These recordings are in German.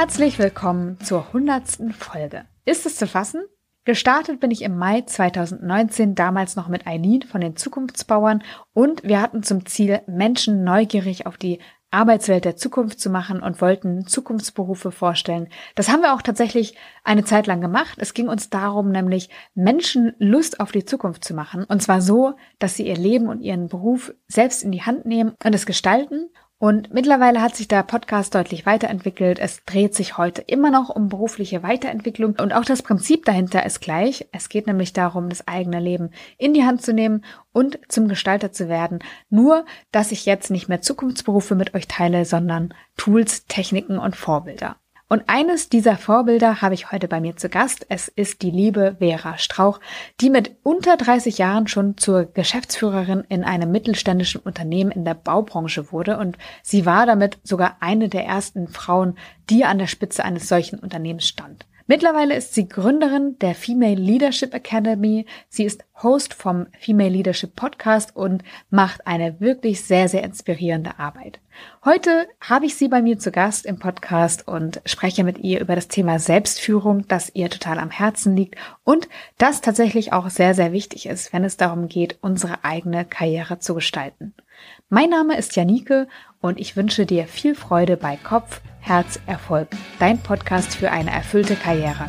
Herzlich willkommen zur hundertsten Folge. Ist es zu fassen? Gestartet bin ich im Mai 2019, damals noch mit Eileen von den Zukunftsbauern und wir hatten zum Ziel, Menschen neugierig auf die Arbeitswelt der Zukunft zu machen und wollten Zukunftsberufe vorstellen. Das haben wir auch tatsächlich eine Zeit lang gemacht. Es ging uns darum, nämlich Menschen Lust auf die Zukunft zu machen. Und zwar so, dass sie ihr Leben und ihren Beruf selbst in die Hand nehmen und es gestalten und mittlerweile hat sich der Podcast deutlich weiterentwickelt. Es dreht sich heute immer noch um berufliche Weiterentwicklung und auch das Prinzip dahinter ist gleich. Es geht nämlich darum, das eigene Leben in die Hand zu nehmen und zum Gestalter zu werden. Nur, dass ich jetzt nicht mehr Zukunftsberufe mit euch teile, sondern Tools, Techniken und Vorbilder. Und eines dieser Vorbilder habe ich heute bei mir zu Gast. Es ist die liebe Vera Strauch, die mit unter 30 Jahren schon zur Geschäftsführerin in einem mittelständischen Unternehmen in der Baubranche wurde. Und sie war damit sogar eine der ersten Frauen, die an der Spitze eines solchen Unternehmens stand. Mittlerweile ist sie Gründerin der Female Leadership Academy. Sie ist Host vom Female Leadership Podcast und macht eine wirklich sehr, sehr inspirierende Arbeit. Heute habe ich sie bei mir zu Gast im Podcast und spreche mit ihr über das Thema Selbstführung, das ihr total am Herzen liegt und das tatsächlich auch sehr, sehr wichtig ist, wenn es darum geht, unsere eigene Karriere zu gestalten. Mein Name ist Janike und ich wünsche dir viel Freude bei Kopf, Herz, Erfolg, dein Podcast für eine erfüllte Karriere.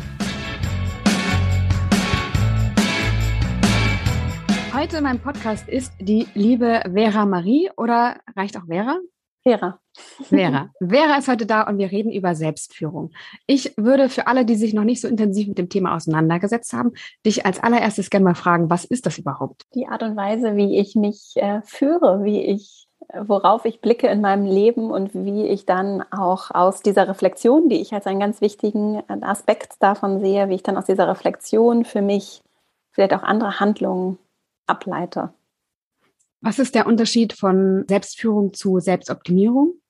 Heute in meinem Podcast ist die liebe Vera Marie oder reicht auch Vera? Vera. Vera. Vera ist heute da und wir reden über Selbstführung. Ich würde für alle, die sich noch nicht so intensiv mit dem Thema auseinandergesetzt haben, dich als allererstes gerne mal fragen, was ist das überhaupt? Die Art und Weise, wie ich mich äh, führe, wie ich worauf ich blicke in meinem Leben und wie ich dann auch aus dieser Reflexion, die ich als einen ganz wichtigen Aspekt davon sehe, wie ich dann aus dieser Reflexion für mich vielleicht auch andere Handlungen ableite. Was ist der Unterschied von Selbstführung zu Selbstoptimierung?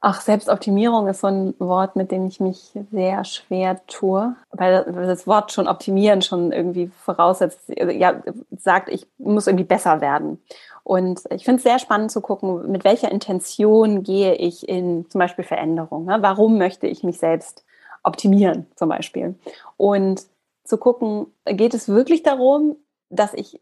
Ach, Selbstoptimierung ist so ein Wort, mit dem ich mich sehr schwer tue, weil das Wort schon optimieren schon irgendwie voraussetzt, ja, sagt, ich muss irgendwie besser werden. Und ich finde es sehr spannend zu gucken, mit welcher Intention gehe ich in zum Beispiel Veränderung. Ne? Warum möchte ich mich selbst optimieren zum Beispiel? Und zu gucken, geht es wirklich darum, dass ich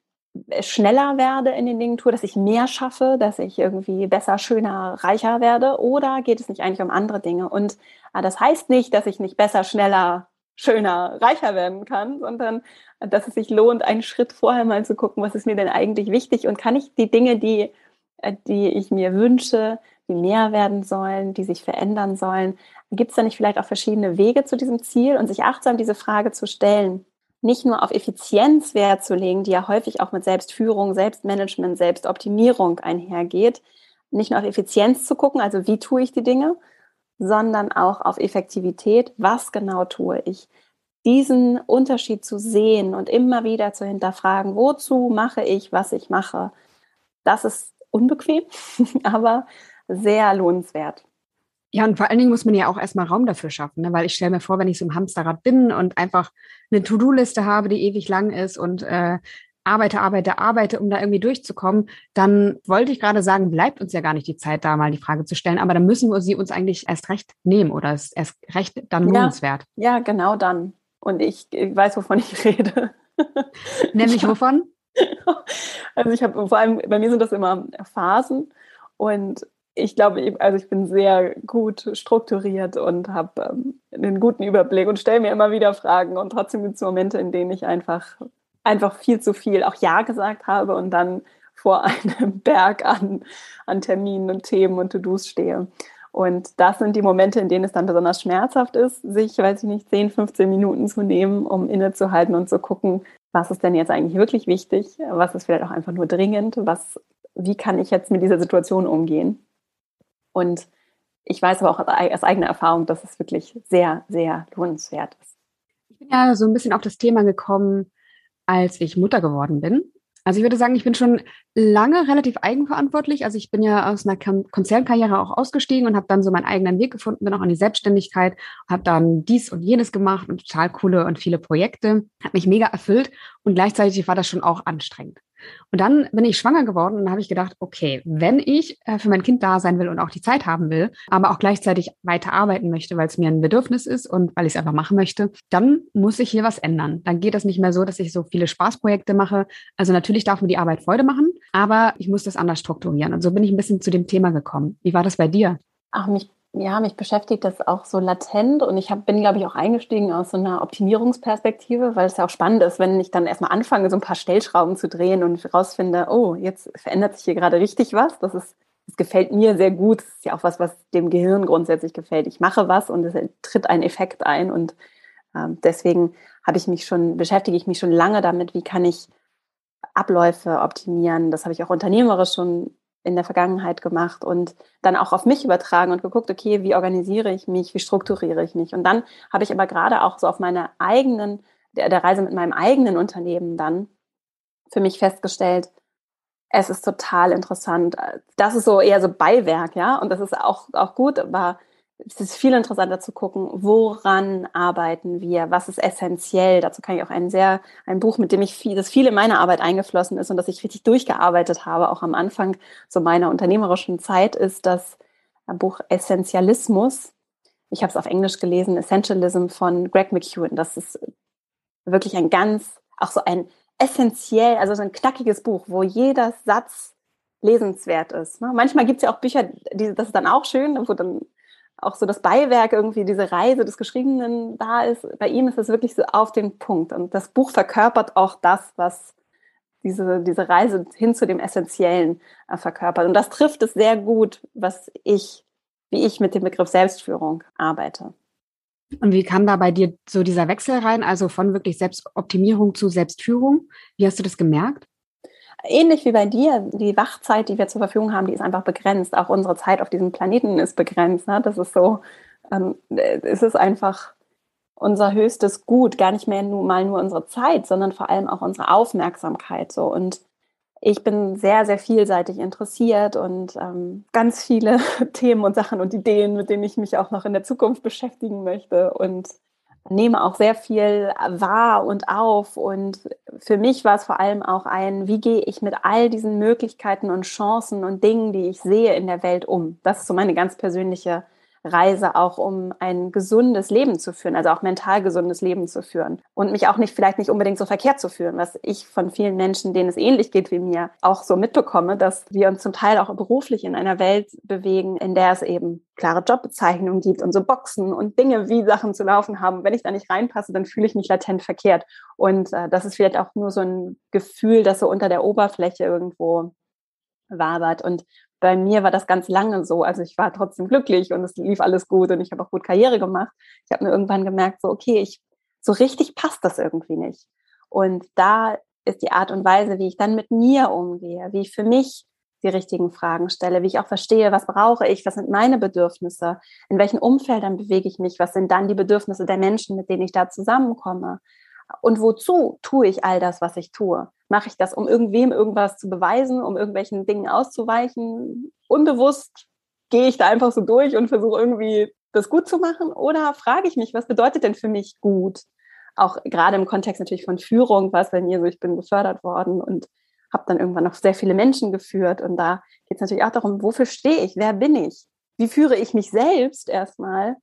schneller werde in den Dingen tue, dass ich mehr schaffe, dass ich irgendwie besser, schöner, reicher werde? Oder geht es nicht eigentlich um andere Dinge? Und äh, das heißt nicht, dass ich nicht besser, schneller, schöner, reicher werden kann, sondern dass es sich lohnt, einen Schritt vorher mal zu gucken, was ist mir denn eigentlich wichtig und kann ich die Dinge, die, äh, die ich mir wünsche, die mehr werden sollen, die sich verändern sollen, gibt es da nicht vielleicht auch verschiedene Wege zu diesem Ziel und sich achtsam diese Frage zu stellen, nicht nur auf Effizienz Wert zu legen, die ja häufig auch mit Selbstführung, Selbstmanagement, Selbstoptimierung einhergeht, nicht nur auf Effizienz zu gucken, also wie tue ich die Dinge, sondern auch auf Effektivität, was genau tue ich diesen Unterschied zu sehen und immer wieder zu hinterfragen, wozu mache ich, was ich mache, das ist unbequem, aber sehr lohnenswert. Ja, und vor allen Dingen muss man ja auch erstmal Raum dafür schaffen, ne? weil ich stelle mir vor, wenn ich so im Hamsterrad bin und einfach eine To-Do-Liste habe, die ewig lang ist und äh, arbeite, arbeite, arbeite, um da irgendwie durchzukommen, dann wollte ich gerade sagen, bleibt uns ja gar nicht die Zeit, da mal die Frage zu stellen, aber dann müssen wir sie uns eigentlich erst recht nehmen oder ist erst recht dann lohnenswert. Ja, ja genau dann. Und ich, ich weiß, wovon ich rede. Nämlich wovon? Also ich habe vor allem, bei mir sind das immer Phasen und ich glaube, also ich bin sehr gut strukturiert und habe ähm, einen guten Überblick und stelle mir immer wieder Fragen und trotzdem gibt es Momente, in denen ich einfach, einfach viel zu viel auch Ja gesagt habe und dann vor einem Berg an, an Terminen und Themen und To-Dos stehe. Und das sind die Momente, in denen es dann besonders schmerzhaft ist, sich, weiß ich nicht, 10, 15 Minuten zu nehmen, um innezuhalten und zu gucken, was ist denn jetzt eigentlich wirklich wichtig, was ist vielleicht auch einfach nur dringend, was, wie kann ich jetzt mit dieser Situation umgehen. Und ich weiß aber auch aus eigener Erfahrung, dass es wirklich sehr, sehr lohnenswert ist. Ich bin ja so ein bisschen auf das Thema gekommen, als ich Mutter geworden bin. Also ich würde sagen, ich bin schon lange relativ eigenverantwortlich. Also ich bin ja aus einer Konzernkarriere auch ausgestiegen und habe dann so meinen eigenen Weg gefunden, bin auch in die Selbstständigkeit, habe dann dies und jenes gemacht und total coole und viele Projekte. Hat mich mega erfüllt und gleichzeitig war das schon auch anstrengend. Und dann bin ich schwanger geworden und habe ich gedacht, okay, wenn ich äh, für mein Kind da sein will und auch die Zeit haben will, aber auch gleichzeitig weiter arbeiten möchte, weil es mir ein Bedürfnis ist und weil ich es einfach machen möchte, dann muss ich hier was ändern. Dann geht das nicht mehr so, dass ich so viele Spaßprojekte mache. Also natürlich darf mir die Arbeit Freude machen, aber ich muss das anders strukturieren. Und so bin ich ein bisschen zu dem Thema gekommen. Wie war das bei dir? Ach, mich ja, mich beschäftigt das auch so latent und ich hab, bin, glaube ich, auch eingestiegen aus so einer Optimierungsperspektive, weil es ja auch spannend ist, wenn ich dann erstmal anfange, so ein paar Stellschrauben zu drehen und rausfinde, oh, jetzt verändert sich hier gerade richtig was. Das ist, das gefällt mir sehr gut. Das ist ja auch was, was dem Gehirn grundsätzlich gefällt. Ich mache was und es tritt ein Effekt ein und äh, deswegen habe ich mich schon, beschäftige ich mich schon lange damit, wie kann ich Abläufe optimieren. Das habe ich auch unternehmerisch schon in der Vergangenheit gemacht und dann auch auf mich übertragen und geguckt, okay, wie organisiere ich mich, wie strukturiere ich mich. Und dann habe ich aber gerade auch so auf meiner eigenen, der, der Reise mit meinem eigenen Unternehmen dann für mich festgestellt, es ist total interessant. Das ist so eher so Beiwerk, ja, und das ist auch, auch gut, aber es ist viel interessanter zu gucken, woran arbeiten wir, was ist essentiell. Dazu kann ich auch ein sehr, ein Buch, mit dem ich viel, das viel in meine Arbeit eingeflossen ist und das ich richtig durchgearbeitet habe, auch am Anfang so meiner unternehmerischen Zeit, ist das Buch Essentialismus. Ich habe es auf Englisch gelesen, Essentialism von Greg McEwen. Das ist wirklich ein ganz, auch so ein essentiell, also so ein knackiges Buch, wo jeder Satz lesenswert ist. Ne? Manchmal gibt es ja auch Bücher, die, das ist dann auch schön, wo dann auch so das Beiwerk irgendwie, diese Reise des Geschriebenen da ist. Bei ihm ist es wirklich so auf den Punkt. Und das Buch verkörpert auch das, was diese, diese Reise hin zu dem Essentiellen äh, verkörpert. Und das trifft es sehr gut, was ich, wie ich mit dem Begriff Selbstführung arbeite. Und wie kam da bei dir so dieser Wechsel rein, also von wirklich Selbstoptimierung zu Selbstführung? Wie hast du das gemerkt? Ähnlich wie bei dir, die Wachzeit, die wir zur Verfügung haben, die ist einfach begrenzt. Auch unsere Zeit auf diesem Planeten ist begrenzt. Ne? Das ist so, ähm, es ist einfach unser höchstes Gut, gar nicht mehr nur mal nur unsere Zeit, sondern vor allem auch unsere Aufmerksamkeit. So und ich bin sehr, sehr vielseitig interessiert und ähm, ganz viele Themen und Sachen und Ideen, mit denen ich mich auch noch in der Zukunft beschäftigen möchte. Und nehme auch sehr viel wahr und auf. Und für mich war es vor allem auch ein, wie gehe ich mit all diesen Möglichkeiten und Chancen und Dingen, die ich sehe in der Welt um. Das ist so meine ganz persönliche Reise auch, um ein gesundes Leben zu führen, also auch mental gesundes Leben zu führen und mich auch nicht vielleicht nicht unbedingt so verkehrt zu führen, was ich von vielen Menschen, denen es ähnlich geht wie mir, auch so mitbekomme, dass wir uns zum Teil auch beruflich in einer Welt bewegen, in der es eben klare Jobbezeichnungen gibt und so Boxen und Dinge, wie Sachen zu laufen haben. wenn ich da nicht reinpasse, dann fühle ich mich latent verkehrt. Und äh, das ist vielleicht auch nur so ein Gefühl, das so unter der Oberfläche irgendwo wabert. Und bei mir war das ganz lange so. Also ich war trotzdem glücklich und es lief alles gut und ich habe auch gut Karriere gemacht. Ich habe mir irgendwann gemerkt, so okay, ich so richtig passt das irgendwie nicht. Und da ist die Art und Weise, wie ich dann mit mir umgehe, wie ich für mich die richtigen Fragen stelle, wie ich auch verstehe, was brauche ich, was sind meine Bedürfnisse, in welchen Umfeldern bewege ich mich, was sind dann die Bedürfnisse der Menschen, mit denen ich da zusammenkomme. Und wozu tue ich all das, was ich tue? Mache ich das, um irgendwem irgendwas zu beweisen, um irgendwelchen Dingen auszuweichen? Unbewusst gehe ich da einfach so durch und versuche irgendwie das gut zu machen? Oder frage ich mich, was bedeutet denn für mich gut? Auch gerade im Kontext natürlich von Führung es bei mir so, ich bin befördert worden und habe dann irgendwann noch sehr viele Menschen geführt. Und da geht es natürlich auch darum, wofür stehe ich? Wer bin ich? Wie führe ich mich selbst erstmal?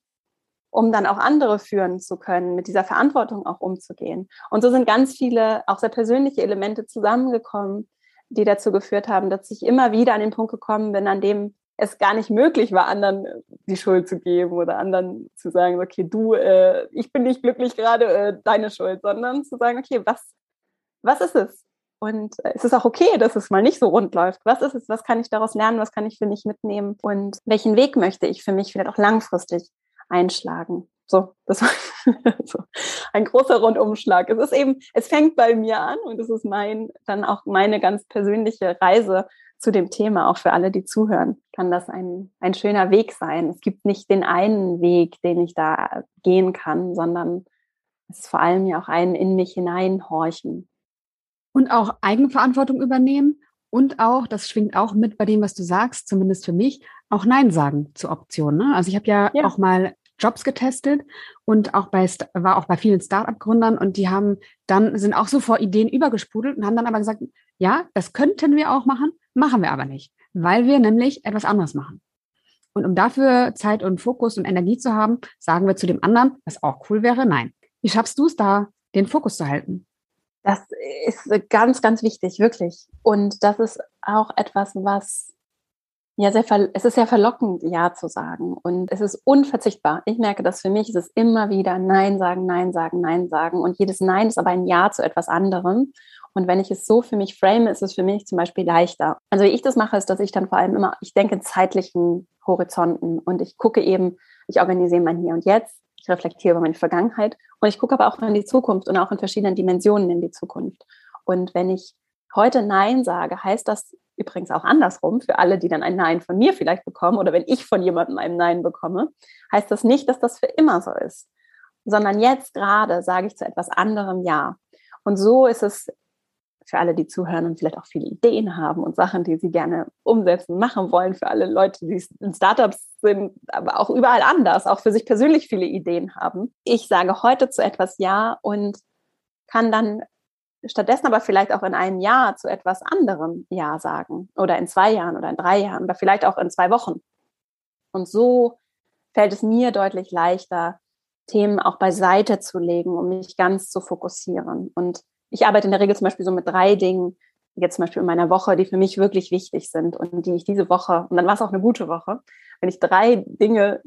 Um dann auch andere führen zu können, mit dieser Verantwortung auch umzugehen. Und so sind ganz viele auch sehr persönliche Elemente zusammengekommen, die dazu geführt haben, dass ich immer wieder an den Punkt gekommen bin, an dem es gar nicht möglich war, anderen die Schuld zu geben oder anderen zu sagen, okay, du, äh, ich bin nicht glücklich gerade, äh, deine Schuld, sondern zu sagen, okay, was, was ist es? Und äh, es ist auch okay, dass es mal nicht so rund läuft. Was ist es? Was kann ich daraus lernen? Was kann ich für mich mitnehmen? Und welchen Weg möchte ich für mich vielleicht auch langfristig einschlagen. So, das war so ein großer Rundumschlag. Es ist eben, es fängt bei mir an und es ist mein, dann auch meine ganz persönliche Reise zu dem Thema, auch für alle, die zuhören, kann das ein, ein schöner Weg sein. Es gibt nicht den einen Weg, den ich da gehen kann, sondern es ist vor allem ja auch ein in mich hineinhorchen. Und auch Eigenverantwortung übernehmen und auch, das schwingt auch mit bei dem, was du sagst, zumindest für mich, auch Nein sagen zur Option. Ne? Also ich habe ja, ja, auch mal Jobs getestet und auch bei, war auch bei vielen Startup-Gründern und die haben dann, sind auch so vor Ideen übergesprudelt und haben dann aber gesagt, ja, das könnten wir auch machen, machen wir aber nicht, weil wir nämlich etwas anderes machen. Und um dafür Zeit und Fokus und Energie zu haben, sagen wir zu dem anderen, was auch cool wäre, nein. Wie schaffst du es da, den Fokus zu halten? Das ist ganz, ganz wichtig, wirklich. Und das ist auch etwas, was ja sehr, es ist sehr verlockend, Ja zu sagen. Und es ist unverzichtbar. Ich merke das für mich, es ist immer wieder Nein sagen, Nein sagen, Nein sagen. Und jedes Nein ist aber ein Ja zu etwas anderem. Und wenn ich es so für mich frame, ist es für mich zum Beispiel leichter. Also wie ich das mache, ist, dass ich dann vor allem immer, ich denke in zeitlichen Horizonten und ich gucke eben, ich organisiere mein Hier und Jetzt, ich reflektiere über meine Vergangenheit und ich gucke aber auch in die Zukunft und auch in verschiedenen Dimensionen in die Zukunft. Und wenn ich heute Nein sage, heißt das übrigens auch andersrum für alle, die dann ein Nein von mir vielleicht bekommen oder wenn ich von jemandem ein Nein bekomme, heißt das nicht, dass das für immer so ist, sondern jetzt gerade sage ich zu etwas anderem Ja. Und so ist es für alle, die zuhören und vielleicht auch viele Ideen haben und Sachen, die sie gerne umsetzen, machen wollen, für alle Leute, die in Startups sind, aber auch überall anders, auch für sich persönlich viele Ideen haben. Ich sage heute zu etwas Ja und kann dann stattdessen aber vielleicht auch in einem Jahr zu etwas anderem Ja sagen oder in zwei Jahren oder in drei Jahren oder vielleicht auch in zwei Wochen. Und so fällt es mir deutlich leichter, Themen auch beiseite zu legen, um mich ganz zu fokussieren. Und ich arbeite in der Regel zum Beispiel so mit drei Dingen, jetzt zum Beispiel in meiner Woche, die für mich wirklich wichtig sind und die ich diese Woche, und dann war es auch eine gute Woche, wenn ich drei Dinge,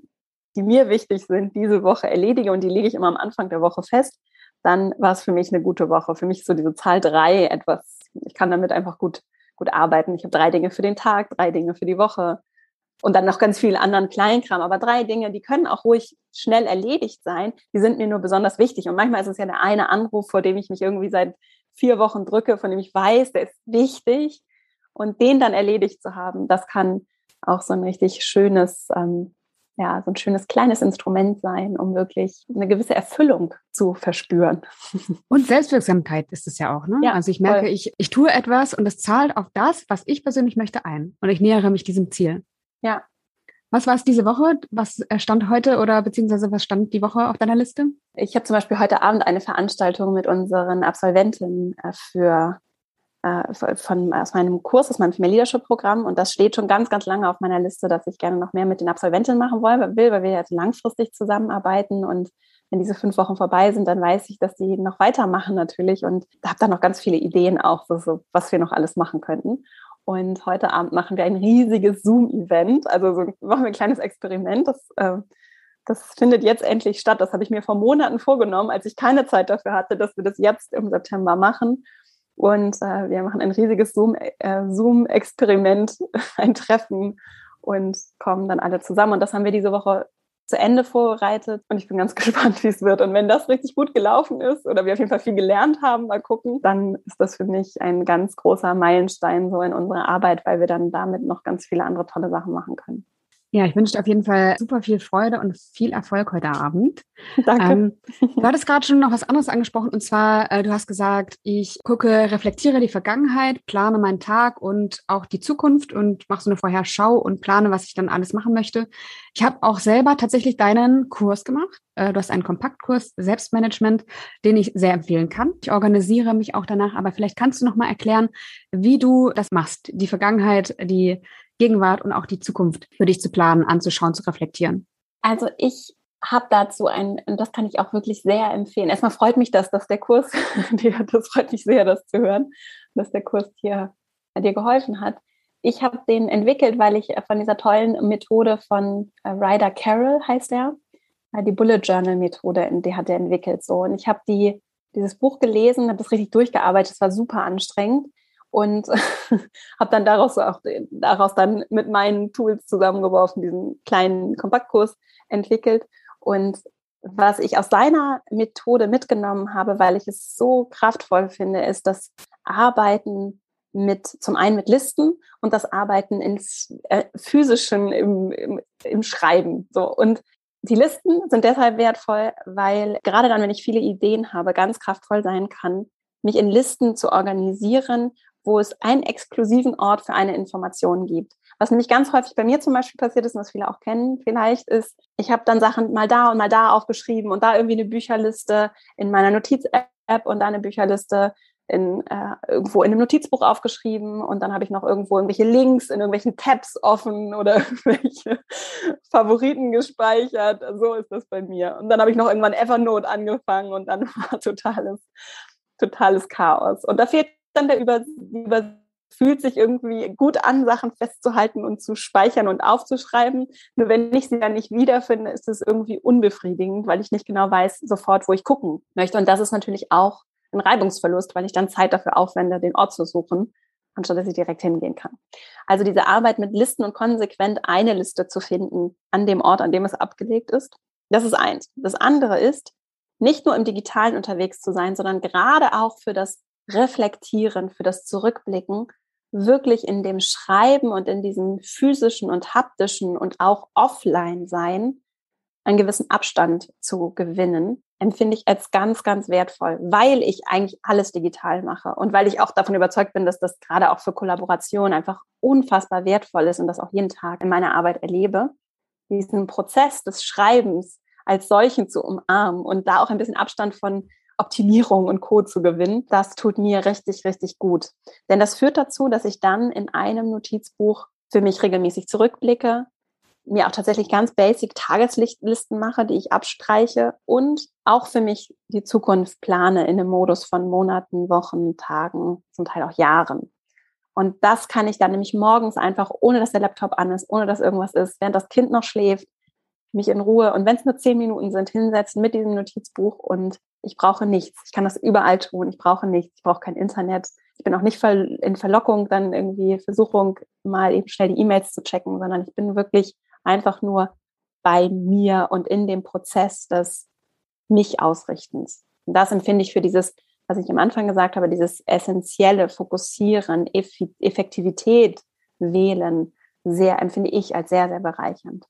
die mir wichtig sind, diese Woche erledige und die lege ich immer am Anfang der Woche fest, dann war es für mich eine gute Woche. Für mich ist so diese Zahl drei etwas, ich kann damit einfach gut, gut arbeiten. Ich habe drei Dinge für den Tag, drei Dinge für die Woche und dann noch ganz viel anderen Kleinkram. Aber drei Dinge, die können auch ruhig schnell erledigt sein. Die sind mir nur besonders wichtig. Und manchmal ist es ja der eine Anruf, vor dem ich mich irgendwie seit vier Wochen drücke, von dem ich weiß, der ist wichtig. Und den dann erledigt zu haben, das kann auch so ein richtig schönes, ähm, ja, so ein schönes kleines Instrument sein, um wirklich eine gewisse Erfüllung zu verspüren. Und Selbstwirksamkeit ist es ja auch, ne? Ja, also ich merke, ich, ich tue etwas und es zahlt auf das, was ich persönlich möchte, ein. Und ich nähere mich diesem Ziel. Ja. Was war es diese Woche? Was äh, stand heute oder beziehungsweise was stand die Woche auf deiner Liste? Ich habe zum Beispiel heute Abend eine Veranstaltung mit unseren Absolventen äh, für von, aus meinem Kurs, aus meinem Female Leadership Programm. Und das steht schon ganz, ganz lange auf meiner Liste, dass ich gerne noch mehr mit den Absolventen machen will, weil wir jetzt langfristig zusammenarbeiten. Und wenn diese fünf Wochen vorbei sind, dann weiß ich, dass die noch weitermachen natürlich. Und habe da noch ganz viele Ideen auch, so, was wir noch alles machen könnten. Und heute Abend machen wir ein riesiges Zoom-Event. Also so machen wir ein kleines Experiment. Das, äh, das findet jetzt endlich statt. Das habe ich mir vor Monaten vorgenommen, als ich keine Zeit dafür hatte, dass wir das jetzt im September machen. Und äh, wir machen ein riesiges äh, Zoom-Experiment, Zoom ein Treffen und kommen dann alle zusammen. Und das haben wir diese Woche zu Ende vorbereitet und ich bin ganz gespannt, wie es wird. Und wenn das richtig gut gelaufen ist oder wir auf jeden Fall viel gelernt haben, mal gucken, dann ist das für mich ein ganz großer Meilenstein so in unserer Arbeit, weil wir dann damit noch ganz viele andere tolle Sachen machen können. Ja, ich wünsche dir auf jeden Fall super viel Freude und viel Erfolg heute Abend. Danke. Ähm, du hattest gerade schon noch was anderes angesprochen und zwar, äh, du hast gesagt, ich gucke, reflektiere die Vergangenheit, plane meinen Tag und auch die Zukunft und mache so eine Vorherschau und plane, was ich dann alles machen möchte. Ich habe auch selber tatsächlich deinen Kurs gemacht. Äh, du hast einen Kompaktkurs Selbstmanagement, den ich sehr empfehlen kann. Ich organisiere mich auch danach, aber vielleicht kannst du noch mal erklären, wie du das machst, die Vergangenheit, die Gegenwart und auch die Zukunft für dich zu planen, anzuschauen, zu reflektieren? Also ich habe dazu ein, und das kann ich auch wirklich sehr empfehlen. Erstmal freut mich das, dass der Kurs, das freut mich sehr, das zu hören, dass der Kurs dir, dir geholfen hat. Ich habe den entwickelt, weil ich von dieser tollen Methode von äh, Ryder Carroll heißt er, äh, die Bullet Journal Methode, die hat er entwickelt. So und ich habe die dieses Buch gelesen, habe das richtig durchgearbeitet. Es war super anstrengend und habe dann daraus auch daraus dann mit meinen Tools zusammengeworfen, diesen kleinen Kompaktkurs entwickelt. Und was ich aus seiner Methode mitgenommen habe, weil ich es so kraftvoll finde, ist das Arbeiten mit zum einen mit Listen und das Arbeiten in äh, physischen im, im, im Schreiben. So und die Listen sind deshalb wertvoll, weil gerade dann, wenn ich viele Ideen habe, ganz kraftvoll sein kann, mich in Listen zu organisieren wo es einen exklusiven Ort für eine Information gibt. Was nämlich ganz häufig bei mir zum Beispiel passiert ist, und was viele auch kennen vielleicht, ist, ich habe dann Sachen mal da und mal da aufgeschrieben und da irgendwie eine Bücherliste in meiner Notiz-App und da eine Bücherliste in, äh, irgendwo in einem Notizbuch aufgeschrieben und dann habe ich noch irgendwo irgendwelche Links in irgendwelchen Tabs offen oder irgendwelche Favoriten gespeichert. So ist das bei mir. Und dann habe ich noch irgendwann Evernote angefangen und dann war totales, totales Chaos. Und da fehlt dann der Über, Über fühlt sich irgendwie gut an, Sachen festzuhalten und zu speichern und aufzuschreiben. Nur wenn ich sie dann nicht wiederfinde, ist es irgendwie unbefriedigend, weil ich nicht genau weiß sofort, wo ich gucken möchte. Und das ist natürlich auch ein Reibungsverlust, weil ich dann Zeit dafür aufwende, den Ort zu suchen, anstatt dass ich direkt hingehen kann. Also diese Arbeit mit Listen und konsequent eine Liste zu finden an dem Ort, an dem es abgelegt ist, das ist eins. Das andere ist, nicht nur im Digitalen unterwegs zu sein, sondern gerade auch für das Reflektieren, für das Zurückblicken, wirklich in dem Schreiben und in diesem physischen und haptischen und auch offline sein, einen gewissen Abstand zu gewinnen, empfinde ich als ganz, ganz wertvoll, weil ich eigentlich alles digital mache und weil ich auch davon überzeugt bin, dass das gerade auch für Kollaboration einfach unfassbar wertvoll ist und das auch jeden Tag in meiner Arbeit erlebe, diesen Prozess des Schreibens als solchen zu umarmen und da auch ein bisschen Abstand von Optimierung und Co. zu gewinnen, das tut mir richtig, richtig gut. Denn das führt dazu, dass ich dann in einem Notizbuch für mich regelmäßig zurückblicke, mir auch tatsächlich ganz basic Tageslisten mache, die ich abstreiche und auch für mich die Zukunft plane in einem Modus von Monaten, Wochen, Tagen, zum Teil auch Jahren. Und das kann ich dann nämlich morgens einfach, ohne dass der Laptop an ist, ohne dass irgendwas ist, während das Kind noch schläft, mich in Ruhe und wenn es nur zehn Minuten sind, hinsetzen mit diesem Notizbuch und ich brauche nichts. Ich kann das überall tun. Ich brauche nichts. Ich brauche kein Internet. Ich bin auch nicht in Verlockung, dann irgendwie Versuchung, mal eben schnell die E-Mails zu checken, sondern ich bin wirklich einfach nur bei mir und in dem Prozess des mich Ausrichtens. Und das empfinde ich für dieses, was ich am Anfang gesagt habe, dieses essentielle Fokussieren, Effektivität wählen, sehr, empfinde ich als sehr, sehr bereichernd.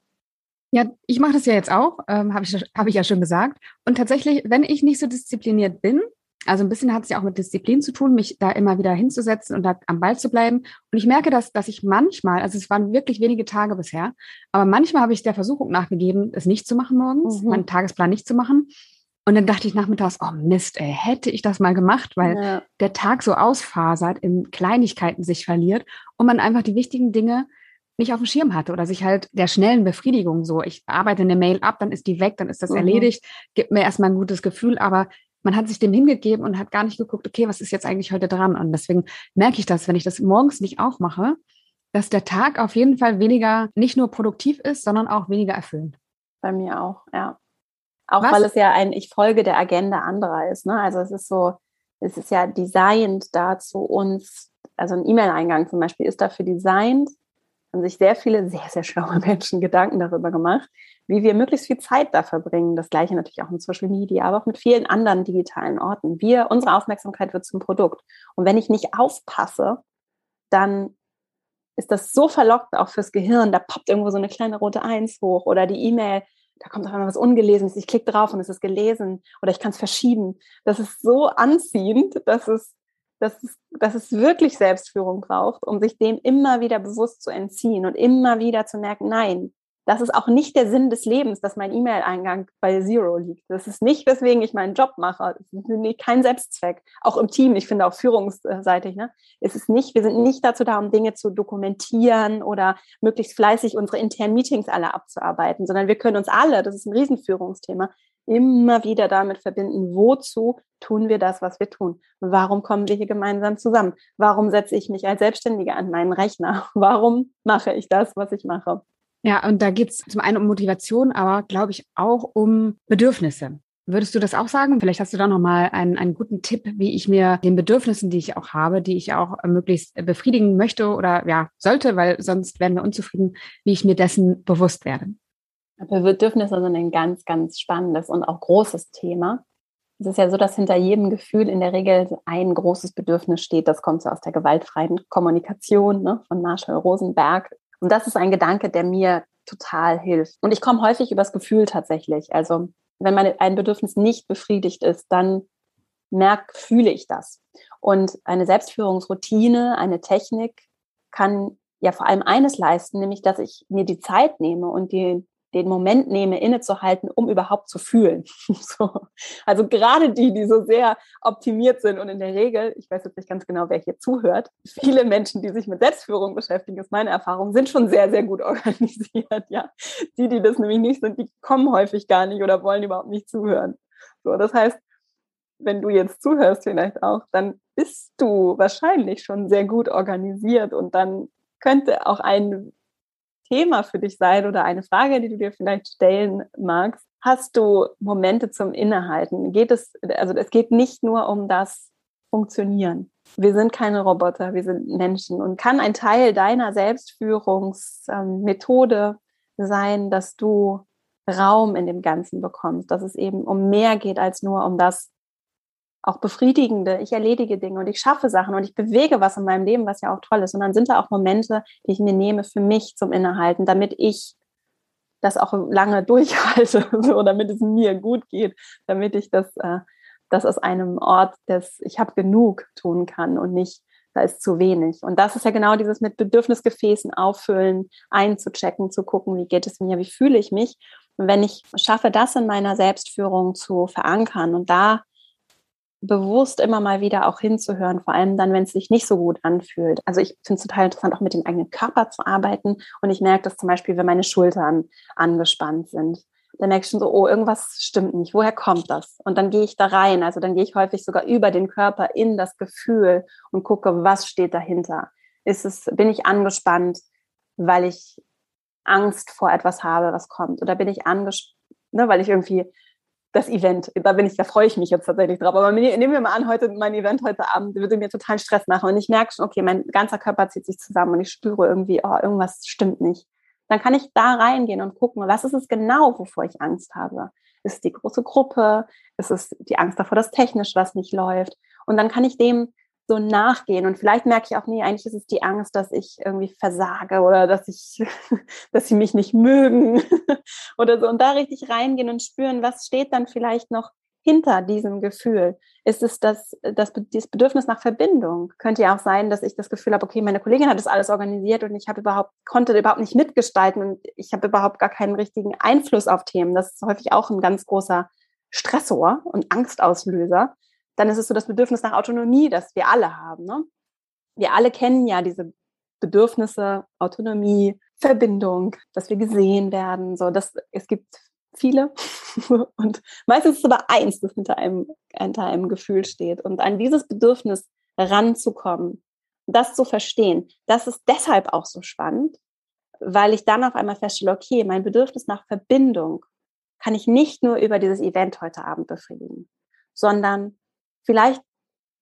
Ja, ich mache das ja jetzt auch, ähm, habe ich, hab ich ja schon gesagt. Und tatsächlich, wenn ich nicht so diszipliniert bin, also ein bisschen hat es ja auch mit Disziplin zu tun, mich da immer wieder hinzusetzen und da am Ball zu bleiben. Und ich merke, dass, dass ich manchmal, also es waren wirklich wenige Tage bisher, aber manchmal habe ich der Versuchung nachgegeben, es nicht zu machen morgens, mhm. meinen Tagesplan nicht zu machen. Und dann dachte ich nachmittags, oh Mist, ey, hätte ich das mal gemacht, weil ja. der Tag so ausfasert, in Kleinigkeiten sich verliert und man einfach die wichtigen Dinge nicht auf dem Schirm hatte oder sich halt der schnellen Befriedigung so, ich arbeite eine Mail ab, dann ist die weg, dann ist das mhm. erledigt, gibt mir erstmal ein gutes Gefühl, aber man hat sich dem hingegeben und hat gar nicht geguckt, okay, was ist jetzt eigentlich heute dran? Und deswegen merke ich das, wenn ich das morgens nicht auch mache, dass der Tag auf jeden Fall weniger, nicht nur produktiv ist, sondern auch weniger erfüllend. Bei mir auch, ja. Auch was? weil es ja ein Ich folge der Agenda anderer ist. Ne? Also es ist so, es ist ja designt dazu uns, also ein E-Mail-Eingang zum Beispiel ist dafür designt, haben sich sehr viele sehr, sehr schlaue Menschen Gedanken darüber gemacht, wie wir möglichst viel Zeit da verbringen. Das gleiche natürlich auch in Social Media, aber auch mit vielen anderen digitalen Orten. Wir, unsere Aufmerksamkeit wird zum Produkt. Und wenn ich nicht aufpasse, dann ist das so verlockend auch fürs Gehirn. Da poppt irgendwo so eine kleine rote Eins hoch oder die E-Mail, da kommt auf einmal was Ungelesenes. Ich klicke drauf und es ist gelesen oder ich kann es verschieben. Das ist so anziehend, dass es dass es, dass es wirklich Selbstführung braucht, um sich dem immer wieder bewusst zu entziehen und immer wieder zu merken, nein, das ist auch nicht der Sinn des Lebens, dass mein E-Mail-Eingang bei Zero liegt. Das ist nicht, weswegen ich meinen Job mache. Das ist kein Selbstzweck. Auch im Team, ich finde auch führungsseitig, ne? Es ist nicht, wir sind nicht dazu da, um Dinge zu dokumentieren oder möglichst fleißig unsere internen Meetings alle abzuarbeiten, sondern wir können uns alle, das ist ein Riesenführungsthema, immer wieder damit verbinden, wozu tun wir das, was wir tun? Warum kommen wir hier gemeinsam zusammen? Warum setze ich mich als Selbstständige an meinen Rechner? Warum mache ich das, was ich mache? Ja, und da geht es zum einen um Motivation, aber glaube ich auch um Bedürfnisse. Würdest du das auch sagen? Vielleicht hast du da nochmal einen, einen guten Tipp, wie ich mir den Bedürfnissen, die ich auch habe, die ich auch möglichst befriedigen möchte oder ja, sollte, weil sonst werden wir unzufrieden, wie ich mir dessen bewusst werde. Bedürfnisse sind ein ganz, ganz spannendes und auch großes Thema. Es ist ja so, dass hinter jedem Gefühl in der Regel ein großes Bedürfnis steht. Das kommt so aus der gewaltfreien Kommunikation ne, von Marshall Rosenberg. Und das ist ein Gedanke, der mir total hilft. Und ich komme häufig übers Gefühl tatsächlich. Also wenn meine, ein Bedürfnis nicht befriedigt ist, dann merke, fühle ich das. Und eine Selbstführungsroutine, eine Technik kann ja vor allem eines leisten, nämlich dass ich mir die Zeit nehme und die, den Moment nehme, innezuhalten, um überhaupt zu fühlen. so. Also gerade die, die so sehr optimiert sind und in der Regel, ich weiß jetzt nicht ganz genau, wer hier zuhört, viele Menschen, die sich mit Selbstführung beschäftigen, ist meine Erfahrung, sind schon sehr, sehr gut organisiert. Ja, die, die das nämlich nicht sind, die kommen häufig gar nicht oder wollen überhaupt nicht zuhören. So, das heißt, wenn du jetzt zuhörst vielleicht auch, dann bist du wahrscheinlich schon sehr gut organisiert und dann könnte auch ein Thema für dich sein oder eine Frage, die du dir vielleicht stellen magst. Hast du Momente zum Innehalten? Geht es, also es geht nicht nur um das Funktionieren. Wir sind keine Roboter, wir sind Menschen und kann ein Teil deiner Selbstführungsmethode sein, dass du Raum in dem Ganzen bekommst, dass es eben um mehr geht als nur um das auch befriedigende, ich erledige Dinge und ich schaffe Sachen und ich bewege was in meinem Leben, was ja auch toll ist. Und dann sind da auch Momente, die ich mir nehme für mich zum Innehalten, damit ich das auch lange durchhalte, so, damit es mir gut geht, damit ich das, äh, das aus einem Ort des Ich habe genug tun kann und nicht, da ist zu wenig. Und das ist ja genau dieses mit Bedürfnisgefäßen auffüllen, einzuchecken, zu gucken, wie geht es mir, wie fühle ich mich. Und wenn ich schaffe, das in meiner Selbstführung zu verankern und da bewusst immer mal wieder auch hinzuhören, vor allem dann, wenn es sich nicht so gut anfühlt. Also ich finde es total interessant, auch mit dem eigenen Körper zu arbeiten. Und ich merke das zum Beispiel, wenn meine Schultern angespannt sind. Dann merke ich schon so, oh, irgendwas stimmt nicht. Woher kommt das? Und dann gehe ich da rein. Also dann gehe ich häufig sogar über den Körper in das Gefühl und gucke, was steht dahinter. Ist es, bin ich angespannt, weil ich Angst vor etwas habe, was kommt? Oder bin ich angespannt, ne, weil ich irgendwie das Event. Da bin ich, da freue ich mich jetzt tatsächlich drauf. Aber nehmen wir mal an, heute mein Event heute Abend würde mir total Stress machen und ich merke schon, okay, mein ganzer Körper zieht sich zusammen und ich spüre irgendwie, oh, irgendwas stimmt nicht. Dann kann ich da reingehen und gucken, was ist es genau, wovor ich Angst habe. Ist es die große Gruppe? Ist es die Angst davor, dass technisch was nicht läuft? Und dann kann ich dem so nachgehen. Und vielleicht merke ich auch, nee, eigentlich ist es die Angst, dass ich irgendwie versage oder dass ich, dass sie mich nicht mögen oder so. Und da richtig reingehen und spüren, was steht dann vielleicht noch hinter diesem Gefühl? Ist es das, das, das Bedürfnis nach Verbindung? Könnte ja auch sein, dass ich das Gefühl habe, okay, meine Kollegin hat das alles organisiert und ich habe überhaupt, konnte überhaupt nicht mitgestalten und ich habe überhaupt gar keinen richtigen Einfluss auf Themen. Das ist häufig auch ein ganz großer Stressor und Angstauslöser dann ist es so das Bedürfnis nach Autonomie, das wir alle haben. Ne? Wir alle kennen ja diese Bedürfnisse, Autonomie, Verbindung, dass wir gesehen werden. So, dass es gibt viele und meistens ist es aber eins, das hinter einem, hinter einem Gefühl steht. Und an dieses Bedürfnis ranzukommen, das zu verstehen, das ist deshalb auch so spannend, weil ich dann auf einmal feststelle, okay, mein Bedürfnis nach Verbindung kann ich nicht nur über dieses Event heute Abend befriedigen, sondern Vielleicht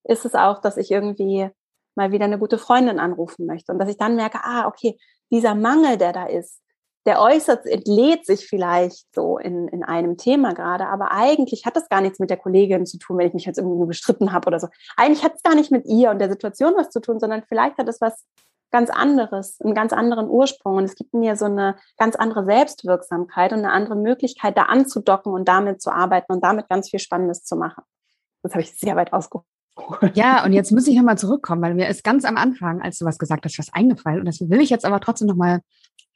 ist es auch, dass ich irgendwie mal wieder eine gute Freundin anrufen möchte und dass ich dann merke, ah, okay, dieser Mangel, der da ist, der äußert, entlädt sich vielleicht so in, in einem Thema gerade, aber eigentlich hat das gar nichts mit der Kollegin zu tun, wenn ich mich jetzt irgendwie bestritten habe oder so. Eigentlich hat es gar nicht mit ihr und der Situation was zu tun, sondern vielleicht hat es was ganz anderes, einen ganz anderen Ursprung und es gibt mir so eine ganz andere Selbstwirksamkeit und eine andere Möglichkeit, da anzudocken und damit zu arbeiten und damit ganz viel Spannendes zu machen. Das habe ich sehr weit ausgeholt. Ja, und jetzt muss ich nochmal zurückkommen, weil mir ist ganz am Anfang, als du was gesagt hast, was eingefallen. Und das will ich jetzt aber trotzdem nochmal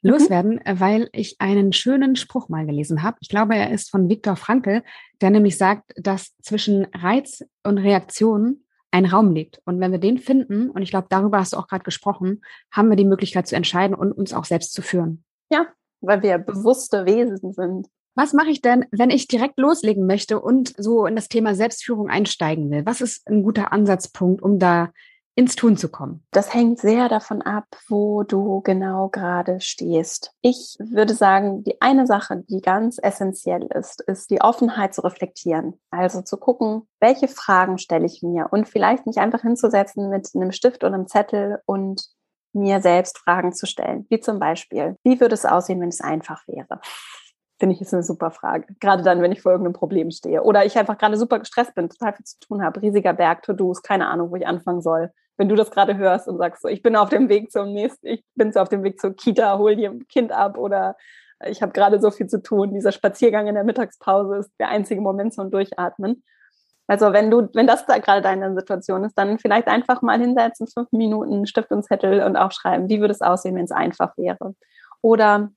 mhm. loswerden, mhm. weil ich einen schönen Spruch mal gelesen habe. Ich glaube, er ist von Viktor Frankl, der nämlich sagt, dass zwischen Reiz und Reaktion ein Raum liegt. Und wenn wir den finden, und ich glaube, darüber hast du auch gerade gesprochen, haben wir die Möglichkeit zu entscheiden und uns auch selbst zu führen. Ja, weil wir bewusste Wesen sind. Was mache ich denn, wenn ich direkt loslegen möchte und so in das Thema Selbstführung einsteigen will? Was ist ein guter Ansatzpunkt, um da ins Tun zu kommen? Das hängt sehr davon ab, wo du genau gerade stehst. Ich würde sagen, die eine Sache, die ganz essentiell ist, ist die Offenheit zu reflektieren. Also zu gucken, welche Fragen stelle ich mir und vielleicht mich einfach hinzusetzen mit einem Stift und einem Zettel und mir selbst Fragen zu stellen. Wie zum Beispiel, wie würde es aussehen, wenn es einfach wäre? Finde ich, ist eine super Frage. Gerade dann, wenn ich vor irgendeinem Problem stehe. Oder ich einfach gerade super gestresst bin, total viel zu tun habe, riesiger Berg, To-Dos, keine Ahnung, wo ich anfangen soll. Wenn du das gerade hörst und sagst, so, ich bin auf dem Weg zum nächsten, ich bin so auf dem Weg zur Kita, hol dir ein Kind ab oder ich habe gerade so viel zu tun. Dieser Spaziergang in der Mittagspause ist der einzige Moment zum Durchatmen. Also wenn du, wenn das da gerade deine Situation ist, dann vielleicht einfach mal hinsetzen, fünf Minuten, Stift und Zettel und aufschreiben, wie würde es aussehen, wenn es einfach wäre. Oder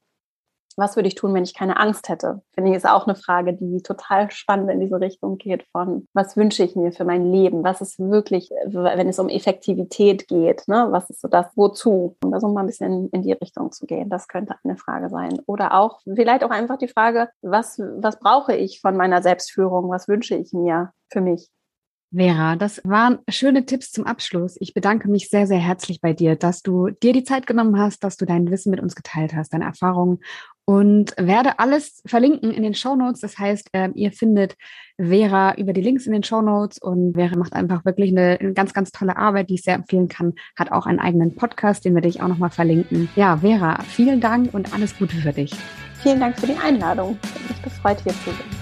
was würde ich tun, wenn ich keine Angst hätte? Finde ich, ist auch eine Frage, die total spannend in diese Richtung geht von, was wünsche ich mir für mein Leben? Was ist wirklich, wenn es um Effektivität geht, ne? was ist so das, wozu? Um da so mal ein bisschen in die Richtung zu gehen, das könnte eine Frage sein. Oder auch, vielleicht auch einfach die Frage, was, was brauche ich von meiner Selbstführung? Was wünsche ich mir für mich? Vera, das waren schöne Tipps zum Abschluss. Ich bedanke mich sehr, sehr herzlich bei dir, dass du dir die Zeit genommen hast, dass du dein Wissen mit uns geteilt hast, deine Erfahrungen und werde alles verlinken in den Show Notes. Das heißt, äh, ihr findet Vera über die Links in den Show Notes und Vera macht einfach wirklich eine, ganz, ganz tolle Arbeit, die ich sehr empfehlen kann. Hat auch einen eigenen Podcast, den werde ich auch nochmal verlinken. Ja, Vera, vielen Dank und alles Gute für dich. Vielen Dank für die Einladung. Ich bin mich gefreut, hier zu sein.